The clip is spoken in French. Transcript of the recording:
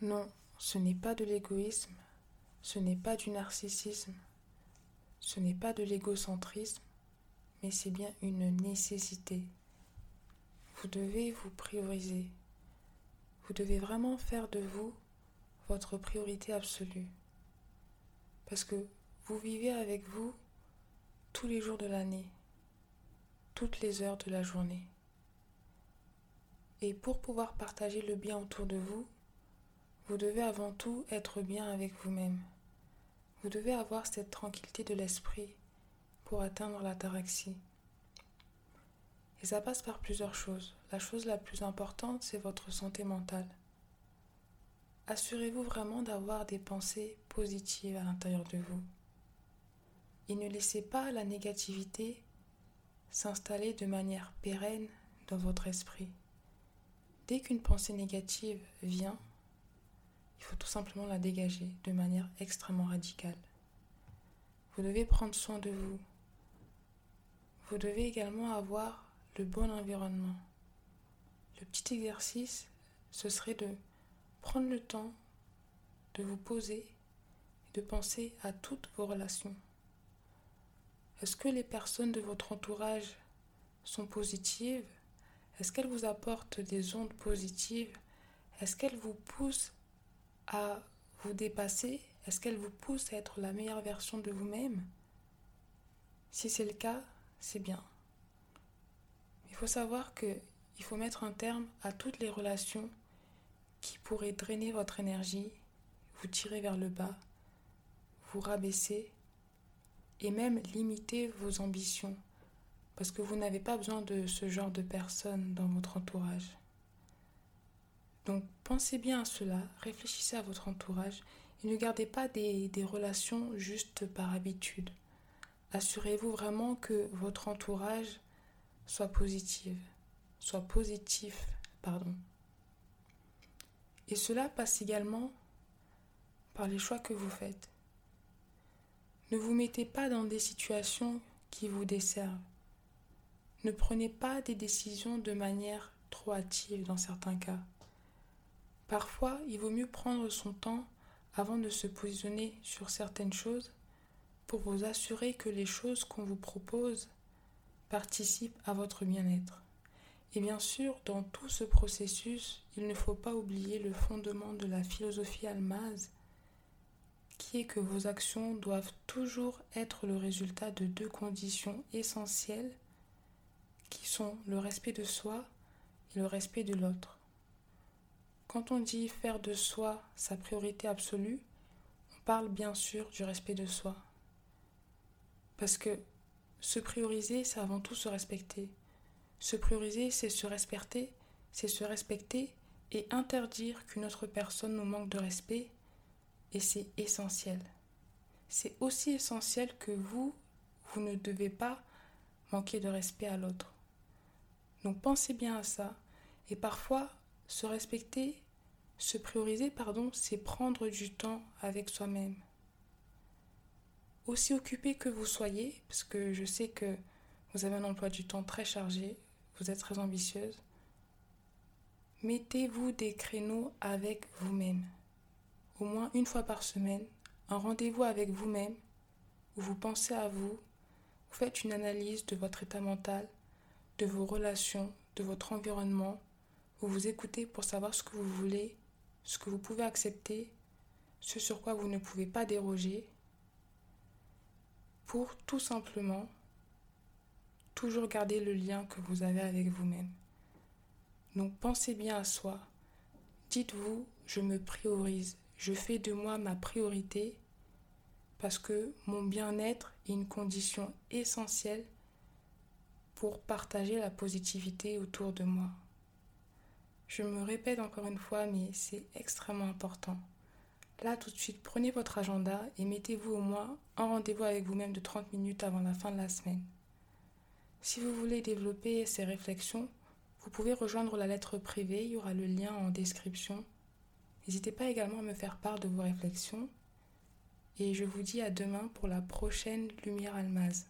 Non, ce n'est pas de l'égoïsme, ce n'est pas du narcissisme, ce n'est pas de l'égocentrisme, mais c'est bien une nécessité. Vous devez vous prioriser. Vous devez vraiment faire de vous votre priorité absolue. Parce que vous vivez avec vous tous les jours de l'année, toutes les heures de la journée. Et pour pouvoir partager le bien autour de vous, vous devez avant tout être bien avec vous-même. Vous devez avoir cette tranquillité de l'esprit pour atteindre l'ataraxie. Et ça passe par plusieurs choses. La chose la plus importante, c'est votre santé mentale. Assurez-vous vraiment d'avoir des pensées positives à l'intérieur de vous. Et ne laissez pas la négativité s'installer de manière pérenne dans votre esprit. Dès qu'une pensée négative vient, il faut tout simplement la dégager de manière extrêmement radicale. Vous devez prendre soin de vous. Vous devez également avoir le bon environnement. Le petit exercice, ce serait de prendre le temps de vous poser et de penser à toutes vos relations. Est-ce que les personnes de votre entourage sont positives? Est-ce qu'elles vous apportent des ondes positives? Est-ce qu'elles vous poussent à vous dépasser Est-ce qu'elles vous poussent à être la meilleure version de vous-même? Si c'est le cas, c'est bien. Il faut savoir que il faut mettre un terme à toutes les relations qui pourraient drainer votre énergie, vous tirer vers le bas, vous rabaisser et même limiter vos ambitions parce que vous n'avez pas besoin de ce genre de personnes dans votre entourage. Pensez bien à cela, réfléchissez à votre entourage et ne gardez pas des, des relations juste par habitude. Assurez-vous vraiment que votre entourage soit positif, soit positif, pardon. Et cela passe également par les choix que vous faites. Ne vous mettez pas dans des situations qui vous desservent. Ne prenez pas des décisions de manière trop hâtive dans certains cas. Parfois, il vaut mieux prendre son temps avant de se positionner sur certaines choses pour vous assurer que les choses qu'on vous propose participent à votre bien-être. Et bien sûr, dans tout ce processus, il ne faut pas oublier le fondement de la philosophie almaz, qui est que vos actions doivent toujours être le résultat de deux conditions essentielles, qui sont le respect de soi et le respect de l'autre. Quand on dit faire de soi sa priorité absolue, on parle bien sûr du respect de soi. Parce que se prioriser, c'est avant tout se respecter. Se prioriser, c'est se respecter, c'est se respecter et interdire qu'une autre personne nous manque de respect. Et c'est essentiel. C'est aussi essentiel que vous, vous ne devez pas manquer de respect à l'autre. Donc pensez bien à ça. Et parfois, se respecter, se prioriser, pardon, c'est prendre du temps avec soi-même. Aussi occupé que vous soyez, parce que je sais que vous avez un emploi du temps très chargé, vous êtes très ambitieuse, mettez-vous des créneaux avec vous-même. Au moins une fois par semaine, un rendez-vous avec vous-même, où vous pensez à vous, vous faites une analyse de votre état mental, de vos relations, de votre environnement, vous vous écoutez pour savoir ce que vous voulez, ce que vous pouvez accepter, ce sur quoi vous ne pouvez pas déroger, pour tout simplement toujours garder le lien que vous avez avec vous-même. Donc pensez bien à soi. Dites-vous, je me priorise, je fais de moi ma priorité parce que mon bien-être est une condition essentielle pour partager la positivité autour de moi. Je me répète encore une fois, mais c'est extrêmement important. Là, tout de suite, prenez votre agenda et mettez-vous au moins un rendez-vous avec vous-même de 30 minutes avant la fin de la semaine. Si vous voulez développer ces réflexions, vous pouvez rejoindre la lettre privée, il y aura le lien en description. N'hésitez pas également à me faire part de vos réflexions. Et je vous dis à demain pour la prochaine Lumière Almaz.